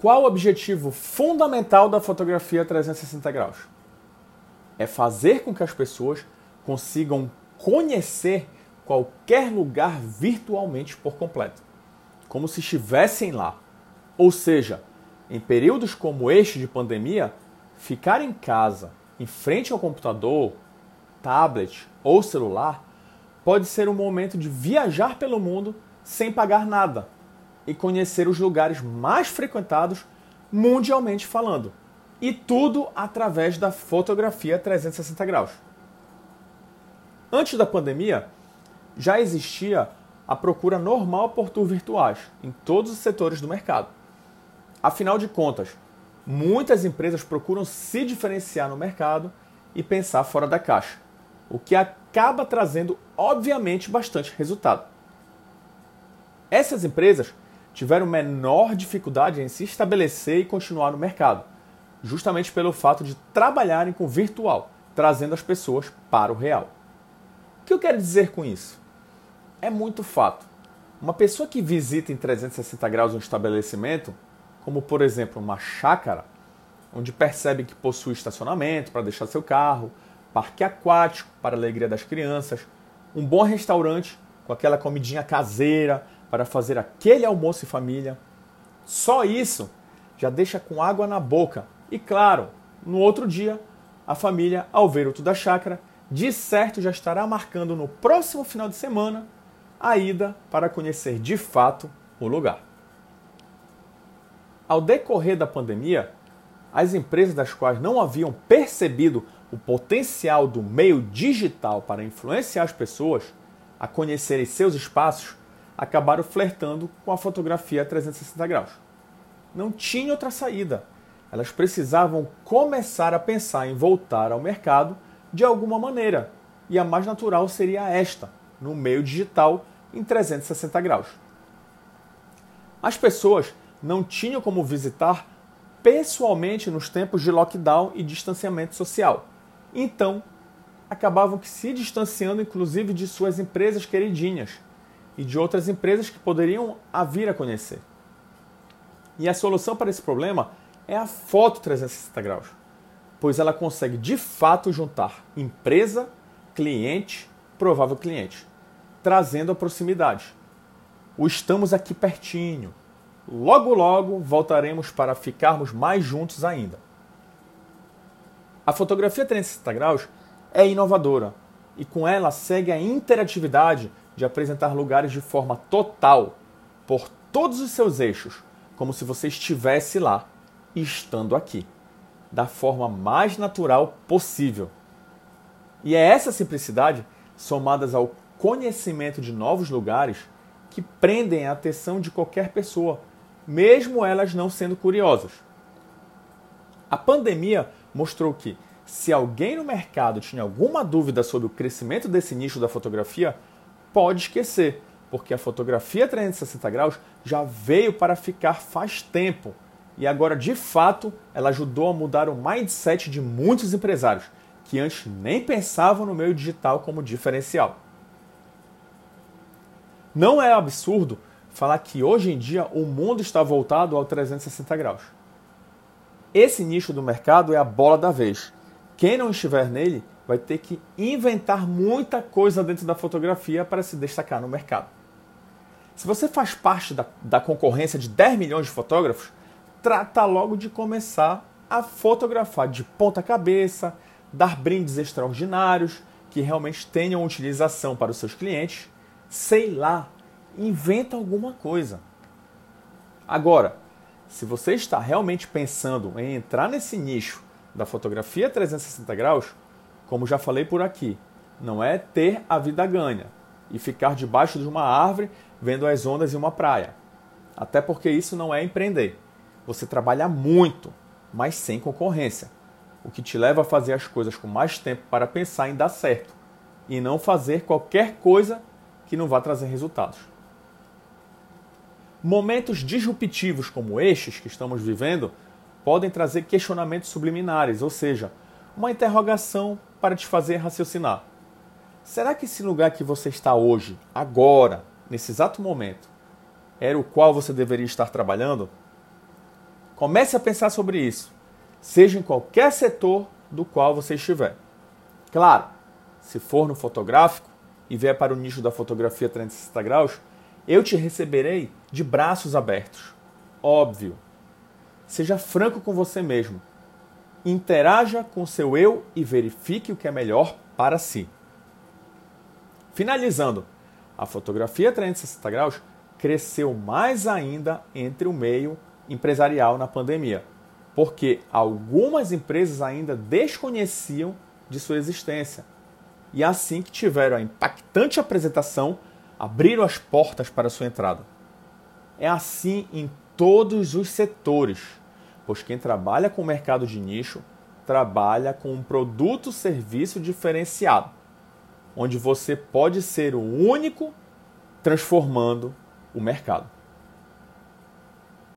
Qual o objetivo fundamental da fotografia 360 graus? É fazer com que as pessoas consigam conhecer qualquer lugar virtualmente por completo, como se estivessem lá. Ou seja, em períodos como este de pandemia, ficar em casa, em frente ao computador, tablet ou celular, pode ser um momento de viajar pelo mundo sem pagar nada e conhecer os lugares mais frequentados mundialmente falando. E tudo através da fotografia 360 graus. Antes da pandemia, já existia a procura normal por tour virtuais em todos os setores do mercado. Afinal de contas, muitas empresas procuram se diferenciar no mercado e pensar fora da caixa, o que acaba trazendo, obviamente, bastante resultado. Essas empresas tiveram menor dificuldade em se estabelecer e continuar no mercado, justamente pelo fato de trabalharem com virtual, trazendo as pessoas para o real. O que eu quero dizer com isso? É muito fato. Uma pessoa que visita em 360 graus um estabelecimento, como por exemplo uma chácara, onde percebe que possui estacionamento para deixar seu carro, parque aquático para a alegria das crianças, um bom restaurante com aquela comidinha caseira, para fazer aquele almoço em família. Só isso já deixa com água na boca. E claro, no outro dia, a família, ao ver o tudo da chácara, de certo já estará marcando no próximo final de semana a ida para conhecer de fato o lugar. Ao decorrer da pandemia, as empresas das quais não haviam percebido o potencial do meio digital para influenciar as pessoas a conhecerem seus espaços acabaram flertando com a fotografia 360 graus. Não tinha outra saída. Elas precisavam começar a pensar em voltar ao mercado de alguma maneira, e a mais natural seria esta, no meio digital em 360 graus. As pessoas não tinham como visitar pessoalmente nos tempos de lockdown e distanciamento social. Então, acabavam se distanciando inclusive de suas empresas queridinhas, e de outras empresas que poderiam a vir a conhecer. E a solução para esse problema é a foto 360 graus, pois ela consegue de fato juntar empresa, cliente, provável cliente, trazendo a proximidade. O estamos aqui pertinho. Logo logo voltaremos para ficarmos mais juntos ainda. A fotografia 360 graus é inovadora e com ela segue a interatividade de apresentar lugares de forma total, por todos os seus eixos, como se você estivesse lá, estando aqui, da forma mais natural possível. E é essa simplicidade, somadas ao conhecimento de novos lugares, que prendem a atenção de qualquer pessoa, mesmo elas não sendo curiosas. A pandemia mostrou que, se alguém no mercado tinha alguma dúvida sobre o crescimento desse nicho da fotografia, pode esquecer, porque a fotografia 360 graus já veio para ficar faz tempo e agora de fato ela ajudou a mudar o mindset de muitos empresários que antes nem pensavam no meio digital como diferencial. Não é absurdo falar que hoje em dia o mundo está voltado ao 360 graus. Esse nicho do mercado é a bola da vez. Quem não estiver nele vai ter que inventar muita coisa dentro da fotografia para se destacar no mercado. Se você faz parte da, da concorrência de 10 milhões de fotógrafos, trata logo de começar a fotografar de ponta cabeça, dar brindes extraordinários que realmente tenham utilização para os seus clientes. Sei lá, inventa alguma coisa. Agora, se você está realmente pensando em entrar nesse nicho da fotografia 360 graus, como já falei por aqui, não é ter a vida ganha e ficar debaixo de uma árvore vendo as ondas em uma praia. Até porque isso não é empreender. Você trabalha muito, mas sem concorrência, o que te leva a fazer as coisas com mais tempo para pensar em dar certo e não fazer qualquer coisa que não vá trazer resultados. Momentos disruptivos como estes que estamos vivendo podem trazer questionamentos subliminares, ou seja, uma interrogação para te fazer raciocinar. Será que esse lugar que você está hoje, agora, nesse exato momento, era o qual você deveria estar trabalhando? Comece a pensar sobre isso, seja em qualquer setor do qual você estiver. Claro, se for no fotográfico e vier para o nicho da fotografia 360 graus, eu te receberei de braços abertos. Óbvio. Seja franco com você mesmo. Interaja com seu eu e verifique o que é melhor para si. Finalizando, a fotografia 360 graus cresceu mais ainda entre o meio empresarial na pandemia, porque algumas empresas ainda desconheciam de sua existência. E assim que tiveram a impactante apresentação, abriram as portas para sua entrada. É assim em todos os setores, pois quem trabalha com o mercado de nicho trabalha com um produto serviço diferenciado, onde você pode ser o único transformando o mercado.